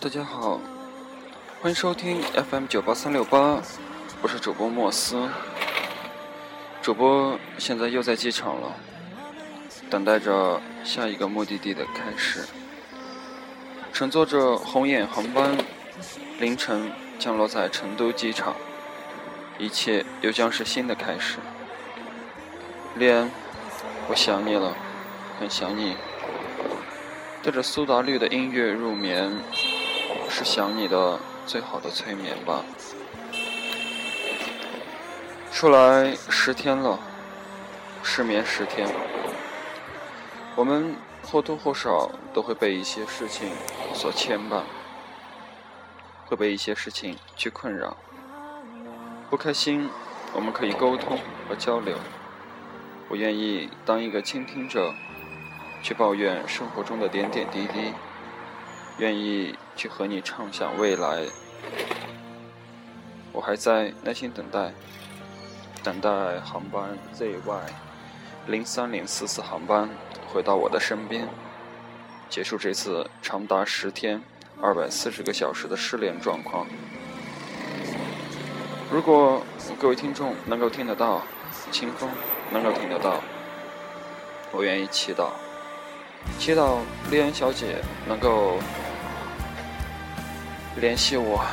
大家好，欢迎收听 FM 九八三六八，我是主播莫斯。主播现在又在机场了，等待着下一个目的地的开始。乘坐着红眼航班，凌晨降落在成都机场，一切又将是新的开始。恋，我想你了，很想你。对着苏打绿的音乐入眠，是想你的最好的催眠吧。出来十天了，失眠十天。我们或多或少都会被一些事情所牵绊，会被一些事情去困扰。不开心，我们可以沟通和交流。我愿意当一个倾听者，去抱怨生活中的点点滴滴，愿意去和你畅想未来。我还在耐心等待。等待航班 ZY 零三零四四航班回到我的身边，结束这次长达十天、二百四十个小时的失联状况。如果各位听众能够听得到，清风能够听得到，我愿意祈祷，祈祷丽安小姐能够联系我，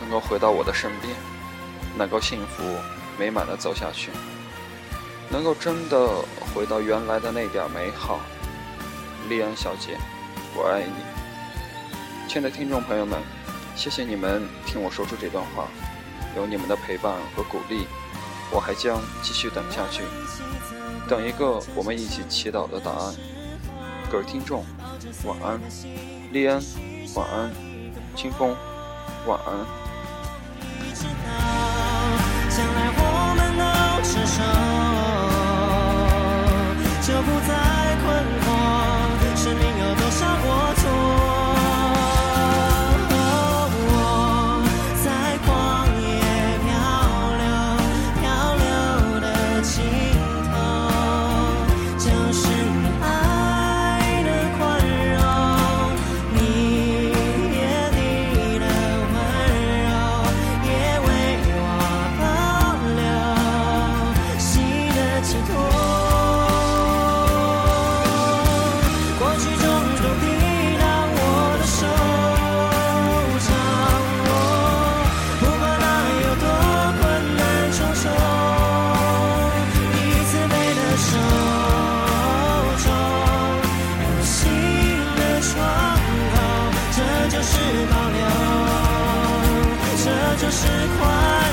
能够回到我的身边，能够幸福。美满的走下去，能够真的回到原来的那点美好。丽安小姐，我爱你。亲爱的听众朋友们，谢谢你们听我说出这段话，有你们的陪伴和鼓励，我还将继续等下去，等一个我们一起祈祷的答案。各位听众，晚安。利安，晚安。清风，晚安。是快。